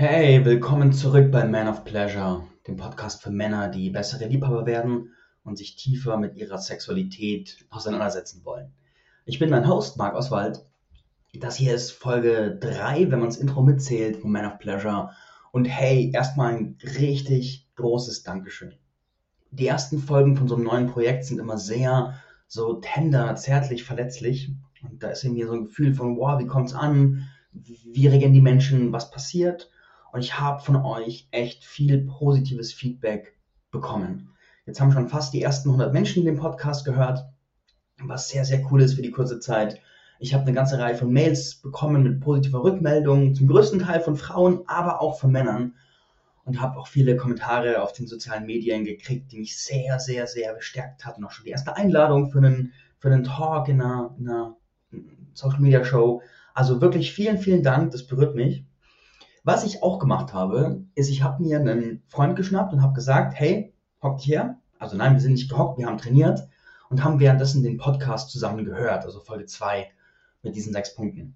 Hey, willkommen zurück bei Man of Pleasure, dem Podcast für Männer, die bessere Liebhaber werden und sich tiefer mit ihrer Sexualität auseinandersetzen wollen. Ich bin dein Host, Marc Oswald. Das hier ist Folge 3, wenn man das Intro mitzählt, von Man of Pleasure. Und hey, erstmal ein richtig großes Dankeschön. Die ersten Folgen von so einem neuen Projekt sind immer sehr so tender, zärtlich, verletzlich. Und da ist in mir so ein Gefühl von, wow, wie kommt's an? Wie reagieren die Menschen? Was passiert? Und ich habe von euch echt viel positives Feedback bekommen. Jetzt haben schon fast die ersten 100 Menschen den Podcast gehört, was sehr, sehr cool ist für die kurze Zeit. Ich habe eine ganze Reihe von Mails bekommen mit positiver Rückmeldung, zum größten Teil von Frauen, aber auch von Männern. Und habe auch viele Kommentare auf den sozialen Medien gekriegt, die mich sehr, sehr, sehr bestärkt hatten. Auch schon die erste Einladung für einen, für einen Talk in einer, in einer Social Media Show. Also wirklich vielen, vielen Dank, das berührt mich. Was ich auch gemacht habe, ist, ich habe mir einen Freund geschnappt und habe gesagt, hey, hockt hier. Also nein, wir sind nicht gehockt, wir haben trainiert und haben währenddessen den Podcast zusammen gehört, also Folge 2 mit diesen sechs Punkten.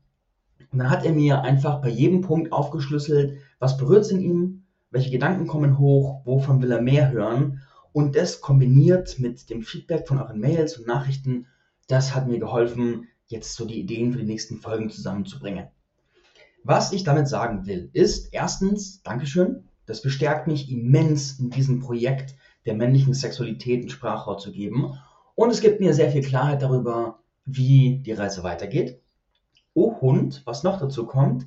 Und dann hat er mir einfach bei jedem Punkt aufgeschlüsselt, was berührt es in ihm, welche Gedanken kommen hoch, wovon will er mehr hören. Und das kombiniert mit dem Feedback von euren Mails und Nachrichten, das hat mir geholfen, jetzt so die Ideen für die nächsten Folgen zusammenzubringen. Was ich damit sagen will, ist erstens, Dankeschön, das bestärkt mich immens in diesem Projekt der männlichen Sexualität einen Sprachrohr zu geben. Und es gibt mir sehr viel Klarheit darüber, wie die Reise weitergeht. Oh Hund, was noch dazu kommt,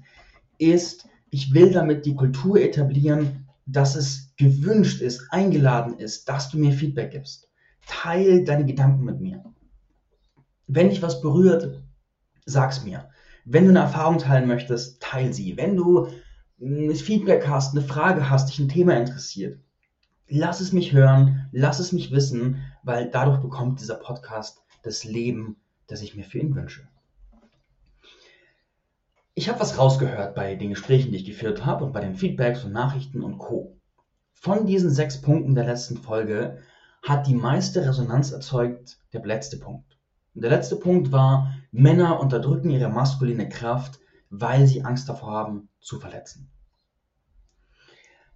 ist, ich will damit die Kultur etablieren, dass es gewünscht ist, eingeladen ist, dass du mir Feedback gibst. Teil deine Gedanken mit mir. Wenn dich was berührt, sag's mir. Wenn du eine Erfahrung teilen möchtest, teil sie. Wenn du ein Feedback hast, eine Frage hast, dich ein Thema interessiert, lass es mich hören, lass es mich wissen, weil dadurch bekommt dieser Podcast das Leben, das ich mir für ihn wünsche. Ich habe was rausgehört bei den Gesprächen, die ich geführt habe und bei den Feedbacks und Nachrichten und Co. Von diesen sechs Punkten der letzten Folge hat die meiste Resonanz erzeugt der letzte Punkt. Und der letzte Punkt war, Männer unterdrücken ihre maskuline Kraft, weil sie Angst davor haben, zu verletzen.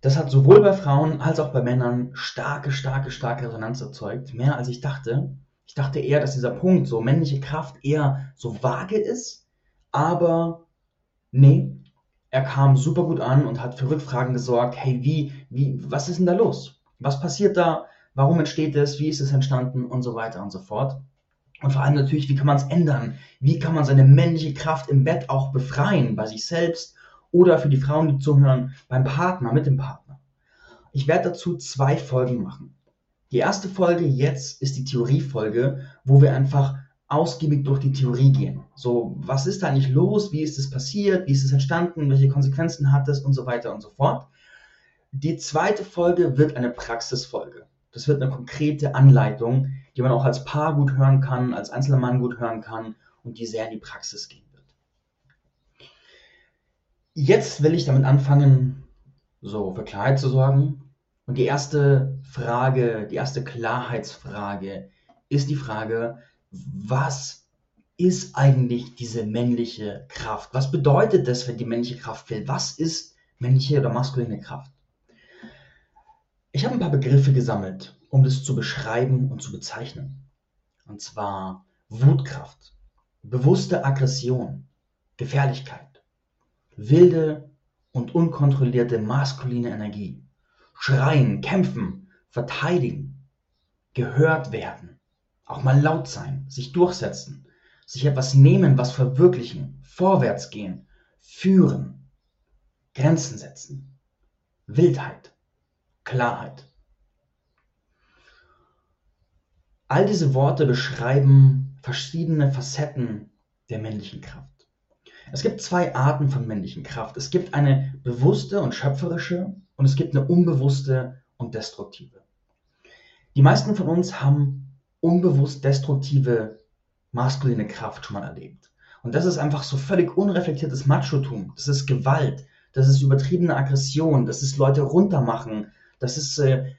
Das hat sowohl bei Frauen als auch bei Männern starke, starke, starke Resonanz erzeugt. Mehr als ich dachte. Ich dachte eher, dass dieser Punkt, so männliche Kraft, eher so vage ist. Aber nee, er kam super gut an und hat für Rückfragen gesorgt. Hey, wie, wie, was ist denn da los? Was passiert da? Warum entsteht es? Wie ist es entstanden? Und so weiter und so fort. Und vor allem natürlich, wie kann man es ändern? Wie kann man seine männliche Kraft im Bett auch befreien, bei sich selbst oder für die Frauen, die zuhören, beim Partner, mit dem Partner? Ich werde dazu zwei Folgen machen. Die erste Folge jetzt ist die Theoriefolge, wo wir einfach ausgiebig durch die Theorie gehen. So, was ist da eigentlich los? Wie ist es passiert? Wie ist es entstanden? Welche Konsequenzen hat es? Und so weiter und so fort. Die zweite Folge wird eine Praxisfolge. Das wird eine konkrete Anleitung, die man auch als Paar gut hören kann, als einzelner Mann gut hören kann und die sehr in die Praxis gehen wird. Jetzt will ich damit anfangen, so für Klarheit zu sorgen. Und die erste Frage, die erste Klarheitsfrage ist die Frage, was ist eigentlich diese männliche Kraft? Was bedeutet das, wenn die männliche Kraft fehlt? Was ist männliche oder maskuline Kraft? Ich habe ein paar Begriffe gesammelt, um das zu beschreiben und zu bezeichnen. Und zwar Wutkraft, bewusste Aggression, Gefährlichkeit, wilde und unkontrollierte maskuline Energie, schreien, kämpfen, verteidigen, gehört werden, auch mal laut sein, sich durchsetzen, sich etwas nehmen, was verwirklichen, vorwärts gehen, führen, Grenzen setzen, Wildheit, Klarheit. All diese Worte beschreiben verschiedene Facetten der männlichen Kraft. Es gibt zwei Arten von männlichen Kraft. Es gibt eine bewusste und schöpferische und es gibt eine unbewusste und destruktive. Die meisten von uns haben unbewusst destruktive maskuline Kraft schon mal erlebt. Und das ist einfach so völlig unreflektiertes Machotum. Das ist Gewalt. Das ist übertriebene Aggression. Das ist Leute runtermachen. Das ist äh,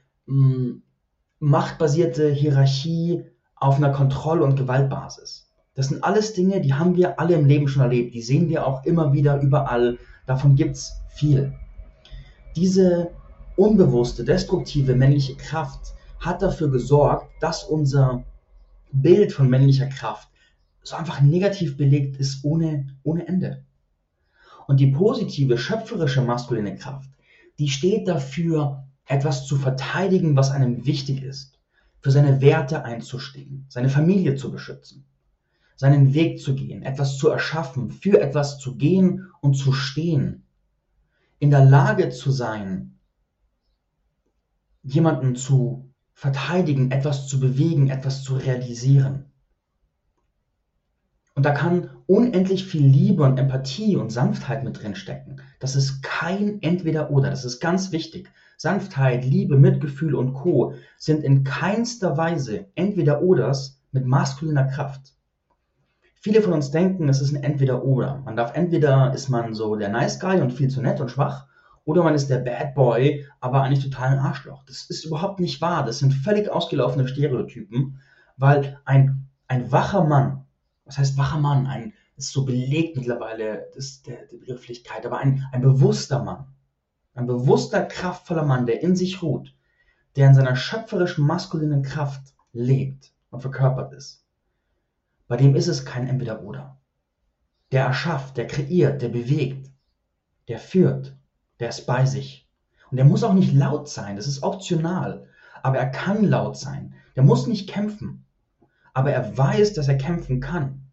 machtbasierte Hierarchie auf einer Kontroll- und Gewaltbasis. Das sind alles Dinge, die haben wir alle im Leben schon erlebt. Die sehen wir auch immer wieder überall. Davon gibt es viel. diese unbewusste, destruktive männliche Kraft hat dafür gesorgt, dass unser Bild von männlicher Kraft so einfach negativ belegt ist ohne, ohne Ende. Und die positive, schöpferische maskuline Kraft, die steht dafür, etwas zu verteidigen, was einem wichtig ist, für seine Werte einzustehen, seine Familie zu beschützen, seinen Weg zu gehen, etwas zu erschaffen, für etwas zu gehen und zu stehen, in der Lage zu sein, jemanden zu verteidigen, etwas zu bewegen, etwas zu realisieren. Und da kann unendlich viel Liebe und Empathie und Sanftheit mit drin stecken. Das ist kein Entweder-Oder. Das ist ganz wichtig. Sanftheit, Liebe, Mitgefühl und Co. sind in keinster Weise Entweder-Oders mit maskuliner Kraft. Viele von uns denken, es ist ein Entweder-Oder. Man darf entweder ist man so der Nice Guy und viel zu nett und schwach, oder man ist der Bad Boy, aber eigentlich total ein Arschloch. Das ist überhaupt nicht wahr. Das sind völlig ausgelaufene Stereotypen, weil ein, ein wacher Mann was heißt wacher Mann? Ein, ist so belegt mittlerweile, das ist der, die Begrifflichkeit, aber ein, ein bewusster Mann, ein bewusster, kraftvoller Mann, der in sich ruht, der in seiner schöpferischen, maskulinen Kraft lebt und verkörpert ist. Bei dem ist es kein Entweder-Oder. Der erschafft, der kreiert, der bewegt, der führt, der ist bei sich. Und der muss auch nicht laut sein, das ist optional. Aber er kann laut sein. Der muss nicht kämpfen aber er weiß, dass er kämpfen kann.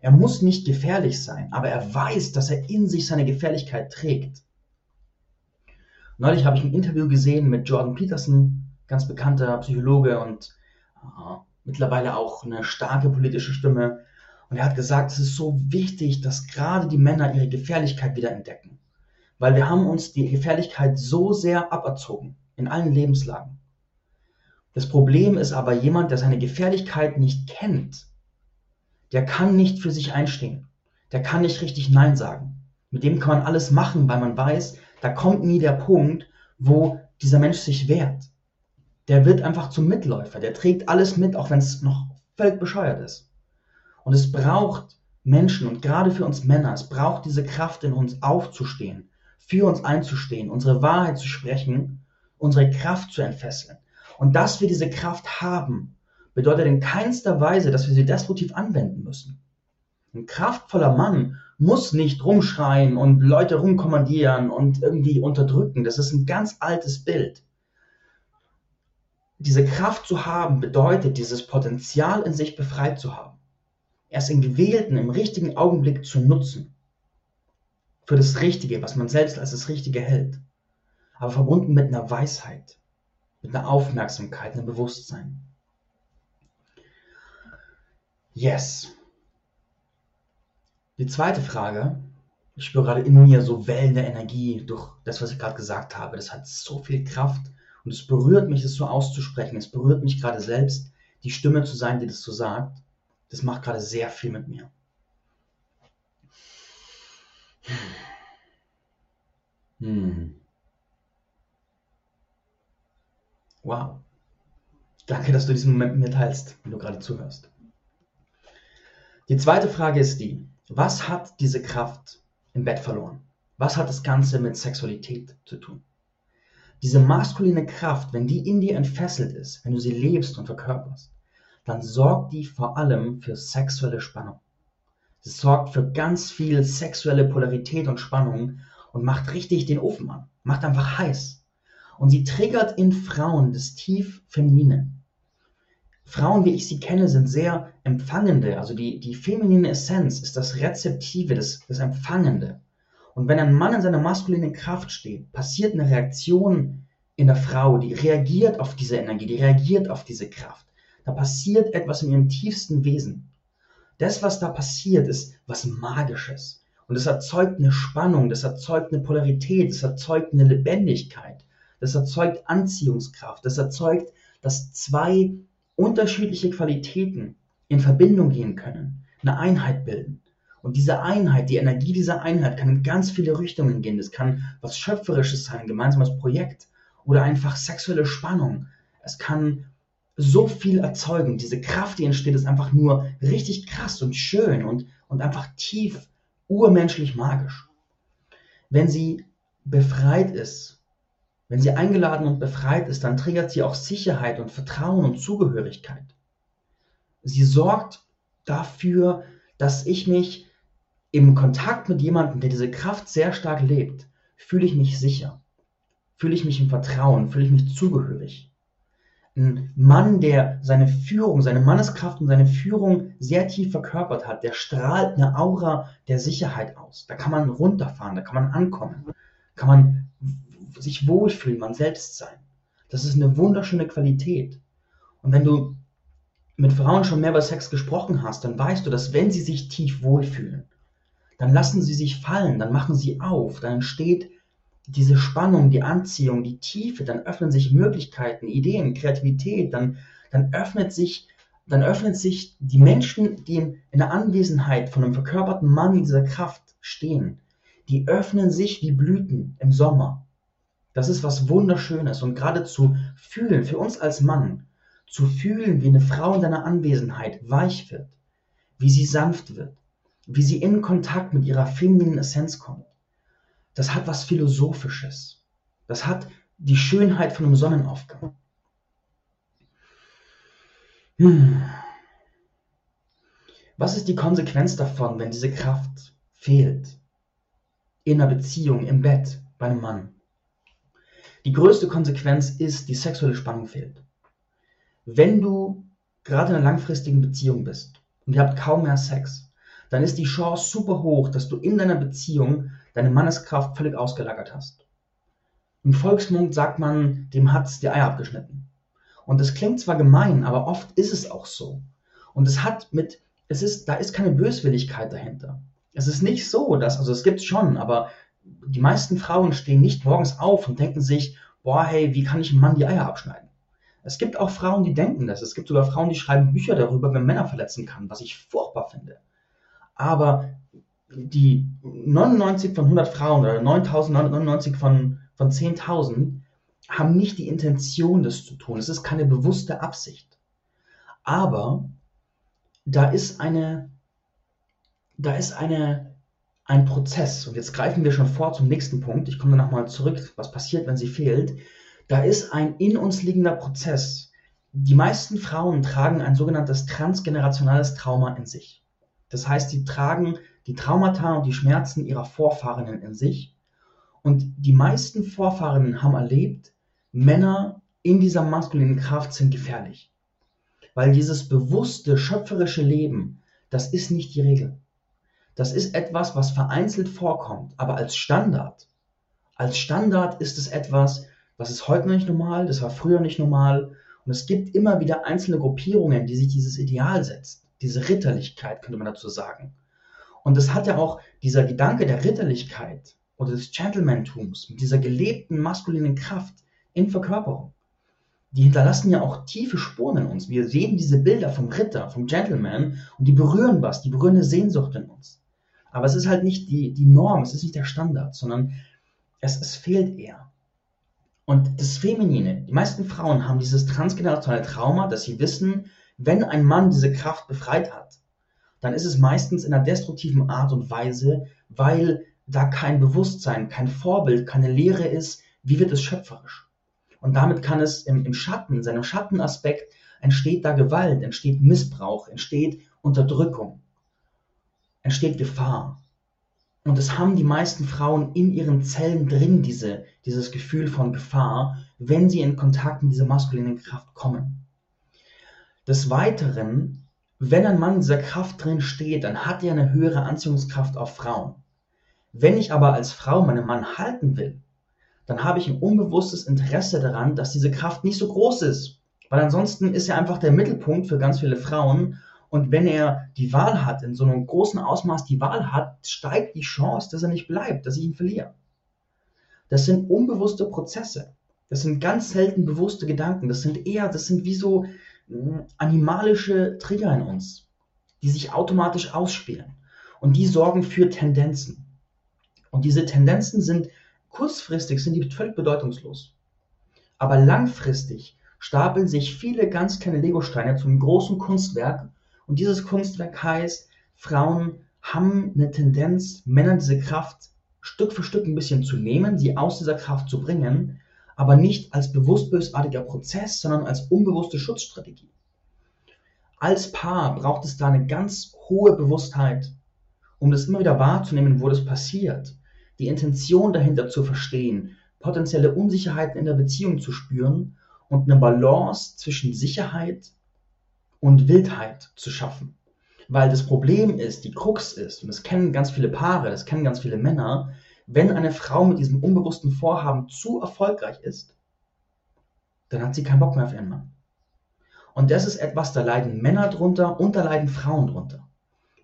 Er muss nicht gefährlich sein, aber er weiß, dass er in sich seine Gefährlichkeit trägt. Neulich habe ich ein Interview gesehen mit Jordan Peterson, ganz bekannter Psychologe und äh, mittlerweile auch eine starke politische Stimme. Und er hat gesagt, es ist so wichtig, dass gerade die Männer ihre Gefährlichkeit wieder entdecken. Weil wir haben uns die Gefährlichkeit so sehr aberzogen in allen Lebenslagen. Das Problem ist aber jemand, der seine Gefährlichkeit nicht kennt, der kann nicht für sich einstehen. Der kann nicht richtig Nein sagen. Mit dem kann man alles machen, weil man weiß, da kommt nie der Punkt, wo dieser Mensch sich wehrt. Der wird einfach zum Mitläufer. Der trägt alles mit, auch wenn es noch völlig bescheuert ist. Und es braucht Menschen und gerade für uns Männer, es braucht diese Kraft in uns aufzustehen, für uns einzustehen, unsere Wahrheit zu sprechen, unsere Kraft zu entfesseln. Und dass wir diese Kraft haben, bedeutet in keinster Weise, dass wir sie destruktiv anwenden müssen. Ein kraftvoller Mann muss nicht rumschreien und Leute rumkommandieren und irgendwie unterdrücken. Das ist ein ganz altes Bild. Diese Kraft zu haben bedeutet, dieses Potenzial in sich befreit zu haben. Erst in gewählten, im richtigen Augenblick zu nutzen. Für das Richtige, was man selbst als das Richtige hält. Aber verbunden mit einer Weisheit mit einer Aufmerksamkeit, einem Bewusstsein. Yes. Die zweite Frage, ich spüre gerade in mir so Wellen der Energie durch das, was ich gerade gesagt habe. Das hat so viel Kraft und es berührt mich, das so auszusprechen. Es berührt mich gerade selbst, die Stimme zu sein, die das so sagt. Das macht gerade sehr viel mit mir. Hm. Wow. Danke, dass du diesen Moment mit mir teilst, wenn du gerade zuhörst. Die zweite Frage ist die, was hat diese Kraft im Bett verloren? Was hat das Ganze mit Sexualität zu tun? Diese maskuline Kraft, wenn die in dir entfesselt ist, wenn du sie lebst und verkörperst, dann sorgt die vor allem für sexuelle Spannung. Sie sorgt für ganz viel sexuelle Polarität und Spannung und macht richtig den Ofen an, macht einfach heiß. Und sie triggert in Frauen das tief Feminine. Frauen, wie ich sie kenne, sind sehr empfangende. Also die, die feminine Essenz ist das Rezeptive, das, das Empfangende. Und wenn ein Mann in seiner maskulinen Kraft steht, passiert eine Reaktion in der Frau, die reagiert auf diese Energie, die reagiert auf diese Kraft. Da passiert etwas in ihrem tiefsten Wesen. Das, was da passiert, ist was Magisches. Und es erzeugt eine Spannung, das erzeugt eine Polarität, es erzeugt eine Lebendigkeit. Das erzeugt Anziehungskraft. Das erzeugt, dass zwei unterschiedliche Qualitäten in Verbindung gehen können, eine Einheit bilden. Und diese Einheit, die Energie dieser Einheit kann in ganz viele Richtungen gehen. Das kann was Schöpferisches sein, ein gemeinsames Projekt oder einfach sexuelle Spannung. Es kann so viel erzeugen. Diese Kraft, die entsteht, ist einfach nur richtig krass und schön und, und einfach tief urmenschlich magisch. Wenn sie befreit ist wenn sie eingeladen und befreit ist, dann triggert sie auch Sicherheit und Vertrauen und Zugehörigkeit. Sie sorgt dafür, dass ich mich im Kontakt mit jemandem, der diese Kraft sehr stark lebt, fühle ich mich sicher, fühle ich mich im Vertrauen, fühle ich mich zugehörig. Ein Mann, der seine Führung, seine Manneskraft und seine Führung sehr tief verkörpert hat, der strahlt eine Aura der Sicherheit aus. Da kann man runterfahren, da kann man ankommen, kann man sich wohlfühlen, man selbst sein. Das ist eine wunderschöne Qualität. Und wenn du mit Frauen schon mehr über Sex gesprochen hast, dann weißt du, dass wenn sie sich tief wohlfühlen, dann lassen sie sich fallen, dann machen sie auf, dann entsteht diese Spannung, die Anziehung, die Tiefe, dann öffnen sich Möglichkeiten, Ideen, Kreativität, dann, dann öffnet sich, dann öffnet sich die Menschen, die in, in der Anwesenheit von einem verkörperten Mann in dieser Kraft stehen, die öffnen sich wie Blüten im Sommer. Das ist was Wunderschönes und gerade zu fühlen, für uns als Mann, zu fühlen, wie eine Frau in deiner Anwesenheit weich wird, wie sie sanft wird, wie sie in Kontakt mit ihrer femininen Essenz kommt. Das hat was Philosophisches. Das hat die Schönheit von einem Sonnenaufgang. Hm. Was ist die Konsequenz davon, wenn diese Kraft fehlt? In einer Beziehung, im Bett, bei einem Mann. Die größte Konsequenz ist, die sexuelle Spannung fehlt. Wenn du gerade in einer langfristigen Beziehung bist und ihr habt kaum mehr Sex, dann ist die Chance super hoch, dass du in deiner Beziehung deine Manneskraft völlig ausgelagert hast. Im Volksmund sagt man, dem hat's die Eier abgeschnitten. Und das klingt zwar gemein, aber oft ist es auch so. Und es hat mit, es ist, da ist keine Böswilligkeit dahinter. Es ist nicht so, dass, also es gibt schon, aber die meisten Frauen stehen nicht morgens auf und denken sich, boah, hey, wie kann ich einem Mann die Eier abschneiden? Es gibt auch Frauen, die denken das. Es gibt sogar Frauen, die schreiben Bücher darüber, wenn Männer verletzen kann, was ich furchtbar finde. Aber die 99 von 100 Frauen oder 9099 von, von 10.000 haben nicht die Intention, das zu tun. Es ist keine bewusste Absicht. Aber da ist eine, da ist eine, ein Prozess. Und jetzt greifen wir schon vor zum nächsten Punkt. Ich komme nochmal zurück, was passiert, wenn sie fehlt. Da ist ein in uns liegender Prozess. Die meisten Frauen tragen ein sogenanntes transgenerationales Trauma in sich. Das heißt, sie tragen die Traumata und die Schmerzen ihrer Vorfahrenen in sich. Und die meisten Vorfahrenen haben erlebt, Männer in dieser maskulinen Kraft sind gefährlich. Weil dieses bewusste, schöpferische Leben, das ist nicht die Regel. Das ist etwas, was vereinzelt vorkommt, aber als Standard. Als Standard ist es etwas, was ist heute noch nicht normal, das war früher nicht normal. Und es gibt immer wieder einzelne Gruppierungen, die sich dieses Ideal setzen. Diese Ritterlichkeit, könnte man dazu sagen. Und es hat ja auch dieser Gedanke der Ritterlichkeit oder des Gentlemantums mit dieser gelebten maskulinen Kraft in Verkörperung. Die hinterlassen ja auch tiefe Spuren in uns. Wir sehen diese Bilder vom Ritter, vom Gentleman und die berühren was, die berühren eine Sehnsucht in uns. Aber es ist halt nicht die, die Norm, es ist nicht der Standard, sondern es, es fehlt eher. Und das Feminine, die meisten Frauen haben dieses transgenerationale Trauma, dass sie wissen, wenn ein Mann diese Kraft befreit hat, dann ist es meistens in einer destruktiven Art und Weise, weil da kein Bewusstsein, kein Vorbild, keine Lehre ist, wie wird es schöpferisch. Und damit kann es im, im Schatten, in seinem Schattenaspekt, entsteht da Gewalt, entsteht Missbrauch, entsteht Unterdrückung entsteht Gefahr. Und es haben die meisten Frauen in ihren Zellen drin, diese, dieses Gefühl von Gefahr, wenn sie in Kontakt mit dieser maskulinen Kraft kommen. Des Weiteren, wenn ein Mann dieser Kraft drin steht, dann hat er eine höhere Anziehungskraft auf Frauen. Wenn ich aber als Frau meinen Mann halten will, dann habe ich ein unbewusstes Interesse daran, dass diese Kraft nicht so groß ist. Weil ansonsten ist er einfach der Mittelpunkt für ganz viele Frauen und wenn er die Wahl hat, in so einem großen Ausmaß die Wahl hat, steigt die Chance, dass er nicht bleibt, dass ich ihn verliere. Das sind unbewusste Prozesse. Das sind ganz selten bewusste Gedanken. Das sind eher, das sind wie so hm, animalische Trigger in uns, die sich automatisch ausspielen. Und die sorgen für Tendenzen. Und diese Tendenzen sind kurzfristig, sind die völlig bedeutungslos. Aber langfristig stapeln sich viele ganz kleine Legosteine zum großen Kunstwerk und dieses Kunstwerk heißt, Frauen haben eine Tendenz, Männern diese Kraft Stück für Stück ein bisschen zu nehmen, sie aus dieser Kraft zu bringen, aber nicht als bewusst bösartiger Prozess, sondern als unbewusste Schutzstrategie. Als Paar braucht es da eine ganz hohe Bewusstheit, um das immer wieder wahrzunehmen, wo das passiert, die Intention dahinter zu verstehen, potenzielle Unsicherheiten in der Beziehung zu spüren und eine Balance zwischen Sicherheit und Wildheit zu schaffen. Weil das Problem ist, die Krux ist, und das kennen ganz viele Paare, das kennen ganz viele Männer, wenn eine Frau mit diesem unbewussten Vorhaben zu erfolgreich ist, dann hat sie keinen Bock mehr auf ihren Mann. Und das ist etwas, da leiden Männer drunter und da leiden Frauen drunter.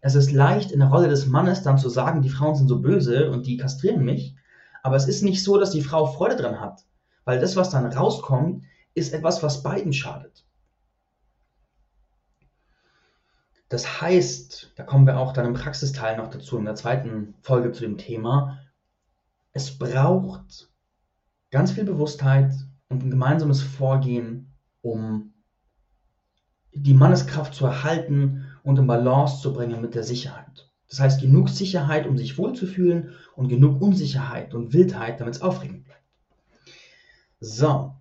Es ist leicht in der Rolle des Mannes dann zu sagen, die Frauen sind so böse und die kastrieren mich, aber es ist nicht so, dass die Frau Freude dran hat, weil das, was dann rauskommt, ist etwas, was beiden schadet. Das heißt, da kommen wir auch dann im Praxisteil noch dazu, in der zweiten Folge zu dem Thema, es braucht ganz viel Bewusstheit und ein gemeinsames Vorgehen, um die Manneskraft zu erhalten und in Balance zu bringen mit der Sicherheit. Das heißt, genug Sicherheit, um sich wohlzufühlen und genug Unsicherheit und Wildheit, damit es aufregend bleibt. So,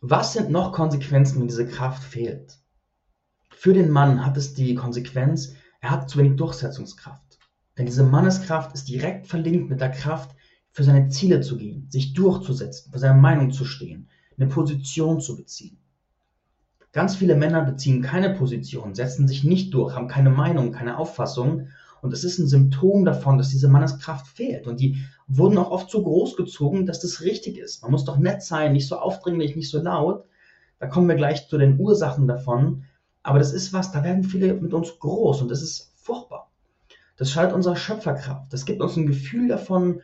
was sind noch Konsequenzen, wenn diese Kraft fehlt? Für den Mann hat es die Konsequenz, er hat zu wenig Durchsetzungskraft. Denn diese Manneskraft ist direkt verlinkt mit der Kraft, für seine Ziele zu gehen, sich durchzusetzen, für seine Meinung zu stehen, eine Position zu beziehen. Ganz viele Männer beziehen keine Position, setzen sich nicht durch, haben keine Meinung, keine Auffassung. Und es ist ein Symptom davon, dass diese Manneskraft fehlt. Und die wurden auch oft so groß gezogen, dass das richtig ist. Man muss doch nett sein, nicht so aufdringlich, nicht so laut. Da kommen wir gleich zu den Ursachen davon. Aber das ist was, da werden viele mit uns groß und das ist furchtbar. Das schadet unserer Schöpferkraft. Das gibt uns ein Gefühl davon,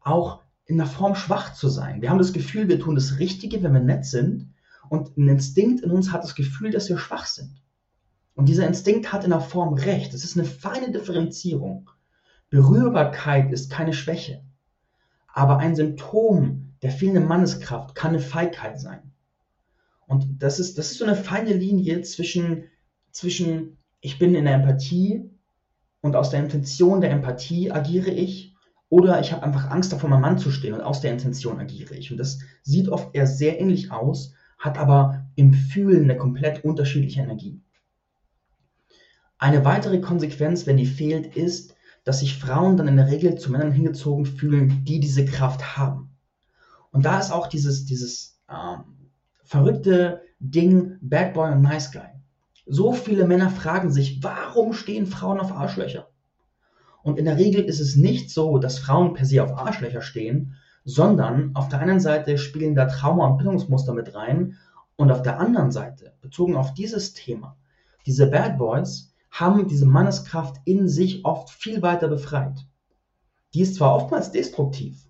auch in der Form schwach zu sein. Wir haben das Gefühl, wir tun das Richtige, wenn wir nett sind. Und ein Instinkt in uns hat das Gefühl, dass wir schwach sind. Und dieser Instinkt hat in der Form recht. Es ist eine feine Differenzierung. Berührbarkeit ist keine Schwäche. Aber ein Symptom der fehlenden Manneskraft kann eine Feigheit sein. Und das ist, das ist so eine feine Linie zwischen, zwischen, ich bin in der Empathie und aus der Intention der Empathie agiere ich oder ich habe einfach Angst davor, meinem Mann zu stehen und aus der Intention agiere ich. Und das sieht oft eher sehr ähnlich aus, hat aber im Fühlen eine komplett unterschiedliche Energie. Eine weitere Konsequenz, wenn die fehlt, ist, dass sich Frauen dann in der Regel zu Männern hingezogen fühlen, die diese Kraft haben. Und da ist auch dieses, dieses ähm, verrückte Ding Bad Boy und Nice Guy. So viele Männer fragen sich, warum stehen Frauen auf Arschlöcher? Und in der Regel ist es nicht so, dass Frauen per se auf Arschlöcher stehen, sondern auf der einen Seite spielen da Trauma und Bindungsmuster mit rein und auf der anderen Seite, bezogen auf dieses Thema, diese Bad Boys haben diese Manneskraft in sich oft viel weiter befreit. Die ist zwar oftmals destruktiv,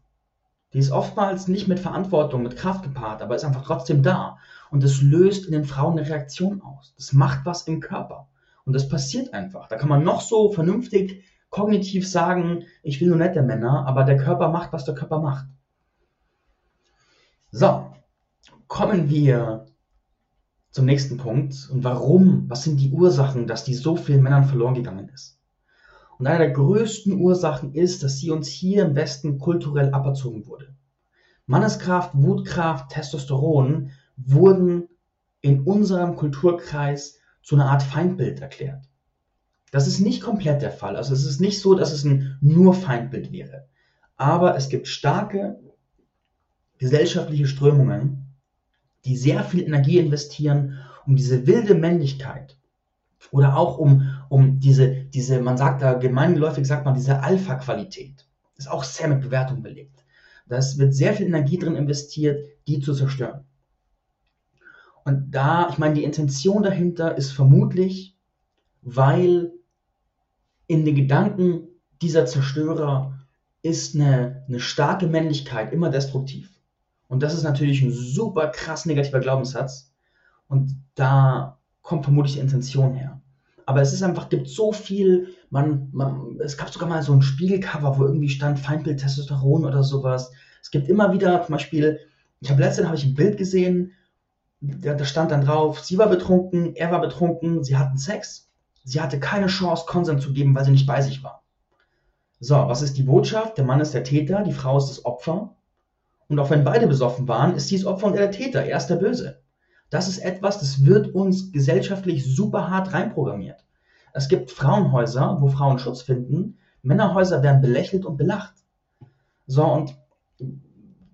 die ist oftmals nicht mit Verantwortung, mit Kraft gepaart, aber ist einfach trotzdem da. Und das löst in den Frauen eine Reaktion aus. Das macht was im Körper. Und das passiert einfach. Da kann man noch so vernünftig kognitiv sagen, ich will nur nette Männer, aber der Körper macht, was der Körper macht. So, kommen wir zum nächsten Punkt. Und warum? Was sind die Ursachen, dass die so vielen Männern verloren gegangen ist? Und eine der größten Ursachen ist, dass sie uns hier im Westen kulturell aberzogen wurde. Manneskraft, Wutkraft, Testosteron wurden in unserem Kulturkreis zu einer Art Feindbild erklärt. Das ist nicht komplett der Fall. Also es ist nicht so, dass es ein nur Feindbild wäre. Aber es gibt starke gesellschaftliche Strömungen, die sehr viel Energie investieren, um diese wilde Männlichkeit oder auch um, um diese, diese, man sagt da gemeinläufig, sagt man, diese Alpha-Qualität. Ist auch sehr mit Bewertung belegt. Da wird sehr viel Energie drin investiert, die zu zerstören. Und da, ich meine, die Intention dahinter ist vermutlich, weil in den Gedanken dieser Zerstörer ist eine, eine starke Männlichkeit immer destruktiv. Und das ist natürlich ein super krass negativer Glaubenssatz. Und da kommt vermutlich die Intention her. Aber es ist einfach, gibt so viel, man, man, es gab sogar mal so ein Spiegelcover, wo irgendwie stand Feindbild Testosteron oder sowas. Es gibt immer wieder, zum Beispiel, ich habe letztens habe ich ein Bild gesehen, da, da stand dann drauf, sie war betrunken, er war betrunken, sie hatten Sex. Sie hatte keine Chance, Konsent zu geben, weil sie nicht bei sich war. So, was ist die Botschaft? Der Mann ist der Täter, die Frau ist das Opfer. Und auch wenn beide besoffen waren, ist dies Opfer und er der Täter, er ist der Böse. Das ist etwas, das wird uns gesellschaftlich super hart reinprogrammiert. Es gibt Frauenhäuser, wo Frauen Schutz finden, Männerhäuser werden belächelt und belacht. So, und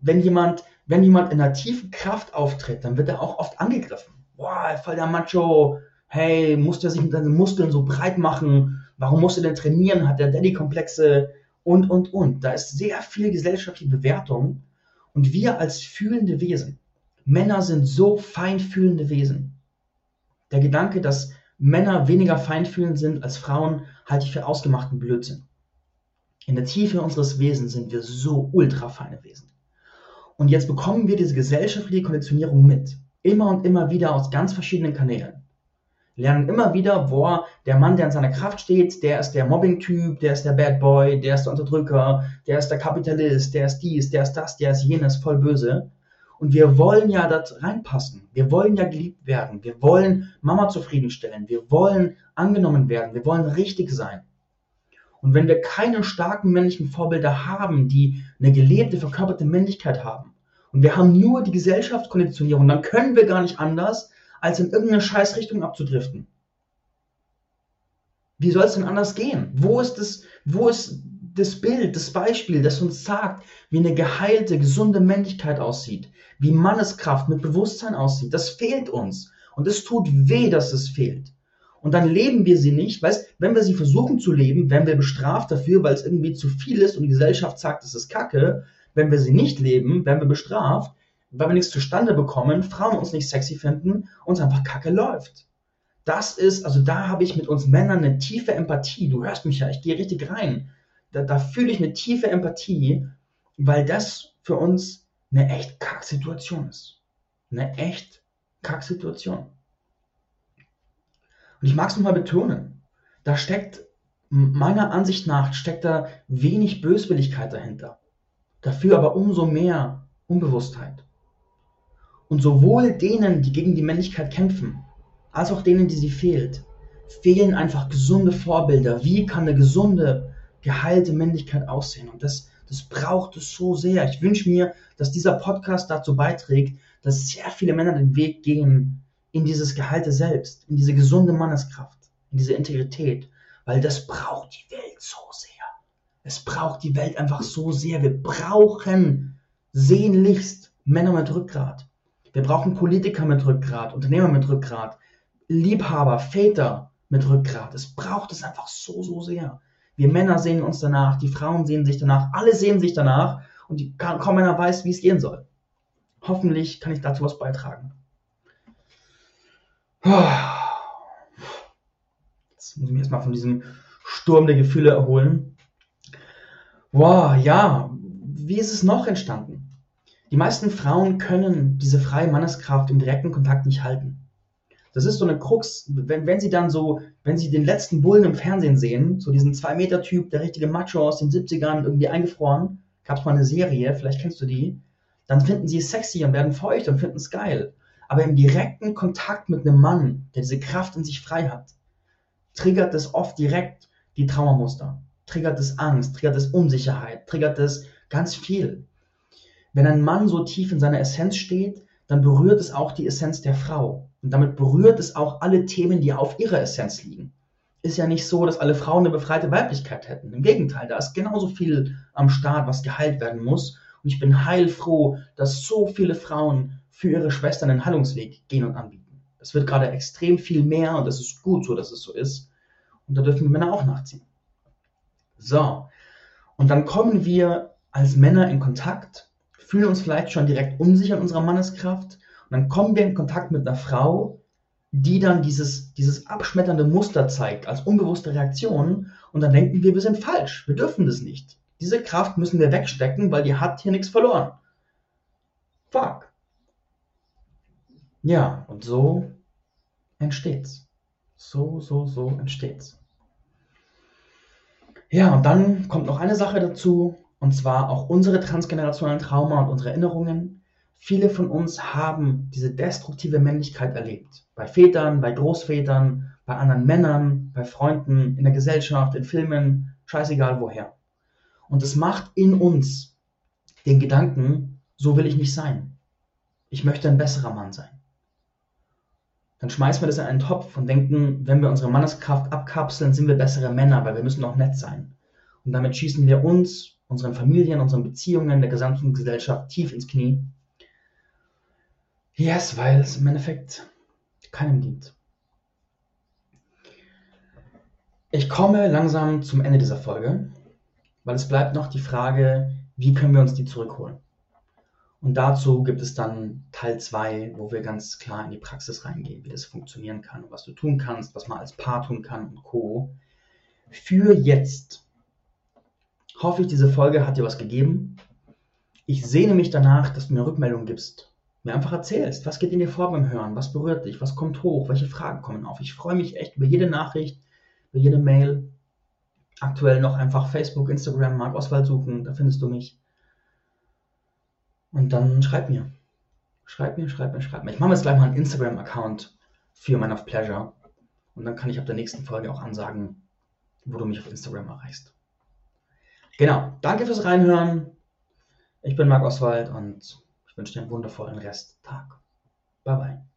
wenn jemand, wenn jemand in einer tiefen Kraft auftritt, dann wird er auch oft angegriffen. Boah, voll der Macho, hey, muss der sich mit seinen Muskeln so breit machen? Warum muss er denn trainieren? Hat der Daddy-Komplexe? Und, und, und. Da ist sehr viel gesellschaftliche Bewertung. Und wir als fühlende Wesen, Männer sind so feinfühlende Wesen. Der Gedanke, dass Männer weniger feinfühlend sind als Frauen, halte ich für ausgemachten Blödsinn. In der Tiefe unseres Wesens sind wir so ultra feine Wesen. Und jetzt bekommen wir diese gesellschaftliche Konditionierung mit. Immer und immer wieder aus ganz verschiedenen Kanälen. Lernen immer wieder, boah, der Mann, der in seiner Kraft steht, der ist der Mobbing-Typ, der ist der Bad Boy, der ist der Unterdrücker, der ist der Kapitalist, der ist dies, der ist das, der ist jenes, voll böse. Und wir wollen ja dort reinpassen. Wir wollen ja geliebt werden. Wir wollen Mama zufriedenstellen. Wir wollen angenommen werden. Wir wollen richtig sein. Und wenn wir keine starken männlichen Vorbilder haben, die eine gelebte, verkörperte Männlichkeit haben, und wir haben nur die Gesellschaftskonditionierung, dann können wir gar nicht anders, als in irgendeine Scheißrichtung abzudriften. Wie soll es denn anders gehen? Wo ist das, wo ist das Bild, das Beispiel, das uns sagt, wie eine geheilte, gesunde Männlichkeit aussieht, wie Manneskraft mit Bewusstsein aussieht? Das fehlt uns. Und es tut weh, dass es fehlt und dann leben wir sie nicht. Weißt, wenn wir sie versuchen zu leben, werden wir bestraft dafür, weil es irgendwie zu viel ist und die Gesellschaft sagt, es ist Kacke. Wenn wir sie nicht leben, werden wir bestraft, weil wir nichts zustande bekommen, Frauen uns nicht sexy finden und es einfach Kacke läuft. Das ist, also da habe ich mit uns Männern eine tiefe Empathie. Du hörst mich ja, ich gehe richtig rein. Da, da fühle ich eine tiefe Empathie, weil das für uns eine echt Kacksituation ist. Eine echt Kacksituation. Und ich mag es nochmal betonen, da steckt meiner Ansicht nach steckt da wenig Böswilligkeit dahinter. Dafür aber umso mehr Unbewusstheit. Und sowohl denen, die gegen die Männlichkeit kämpfen, als auch denen, die sie fehlt, fehlen einfach gesunde Vorbilder. Wie kann eine gesunde, geheilte Männlichkeit aussehen? Und das, das braucht es so sehr. Ich wünsche mir, dass dieser Podcast dazu beiträgt, dass sehr viele Männer den Weg gehen, in dieses Gehalte selbst, in diese gesunde Manneskraft, in diese Integrität, weil das braucht die Welt so sehr. Es braucht die Welt einfach so sehr. Wir brauchen sehnlichst Männer mit Rückgrat. Wir brauchen Politiker mit Rückgrat, Unternehmer mit Rückgrat, Liebhaber, Väter mit Rückgrat. Es braucht es einfach so, so sehr. Wir Männer sehen uns danach, die Frauen sehen sich danach, alle sehen sich danach und die, kaum einer weiß, wie es gehen soll. Hoffentlich kann ich dazu was beitragen. Jetzt muss ich mich erstmal von diesem Sturm der Gefühle erholen. Wow, ja, wie ist es noch entstanden? Die meisten Frauen können diese freie Manneskraft im direkten Kontakt nicht halten. Das ist so eine Krux, wenn, wenn sie dann so, wenn sie den letzten Bullen im Fernsehen sehen, so diesen 2-Meter-Typ, der richtige Macho aus den 70ern, irgendwie eingefroren, gab es mal eine Serie, vielleicht kennst du die, dann finden sie es sexy und werden feucht und finden es geil. Aber im direkten Kontakt mit einem Mann, der diese Kraft in sich frei hat, triggert es oft direkt die Traumamuster, triggert es Angst, triggert es Unsicherheit, triggert es ganz viel. Wenn ein Mann so tief in seiner Essenz steht, dann berührt es auch die Essenz der Frau. Und damit berührt es auch alle Themen, die auf ihrer Essenz liegen. Ist ja nicht so, dass alle Frauen eine befreite Weiblichkeit hätten. Im Gegenteil, da ist genauso viel am Start, was geheilt werden muss. Und ich bin heilfroh, dass so viele Frauen für ihre Schwestern den Heilungsweg gehen und anbieten. Es wird gerade extrem viel mehr und es ist gut so, dass es so ist. Und da dürfen die Männer auch nachziehen. So, und dann kommen wir als Männer in Kontakt, fühlen uns vielleicht schon direkt unsicher in unserer Manneskraft und dann kommen wir in Kontakt mit einer Frau, die dann dieses, dieses abschmetternde Muster zeigt als unbewusste Reaktion und dann denken wir, wir sind falsch, wir dürfen das nicht. Diese Kraft müssen wir wegstecken, weil die hat hier nichts verloren. Fuck. Ja, und so entsteht's. So, so, so entsteht's. Ja, und dann kommt noch eine Sache dazu, und zwar auch unsere transgenerationalen Trauma und unsere Erinnerungen. Viele von uns haben diese destruktive Männlichkeit erlebt. Bei Vätern, bei Großvätern, bei anderen Männern, bei Freunden, in der Gesellschaft, in Filmen, scheißegal woher. Und es macht in uns den Gedanken, so will ich nicht sein. Ich möchte ein besserer Mann sein. Dann schmeißen wir das in einen Topf und denken, wenn wir unsere Manneskraft abkapseln, sind wir bessere Männer, weil wir müssen auch nett sein. Und damit schießen wir uns, unseren Familien, unseren Beziehungen, der gesamten Gesellschaft tief ins Knie. Yes, weil es im Endeffekt keinem dient. Ich komme langsam zum Ende dieser Folge, weil es bleibt noch die Frage, wie können wir uns die zurückholen? Und dazu gibt es dann Teil 2, wo wir ganz klar in die Praxis reingehen, wie das funktionieren kann, was du tun kannst, was man als Paar tun kann und Co. Für jetzt hoffe ich, diese Folge hat dir was gegeben. Ich sehne mich danach, dass du mir Rückmeldungen gibst, mir einfach erzählst, was geht in dir vor beim Hören, was berührt dich, was kommt hoch, welche Fragen kommen auf. Ich freue mich echt über jede Nachricht, über jede Mail. Aktuell noch einfach Facebook, Instagram, Marc Oswald suchen, da findest du mich. Und dann schreib mir. Schreib mir, schreib mir, schreib mir. Ich mache jetzt gleich mal einen Instagram-Account für Man of Pleasure. Und dann kann ich ab der nächsten Folge auch ansagen, wo du mich auf Instagram erreichst. Genau. Danke fürs Reinhören. Ich bin Marc Oswald und ich wünsche dir einen wundervollen Resttag. Bye bye.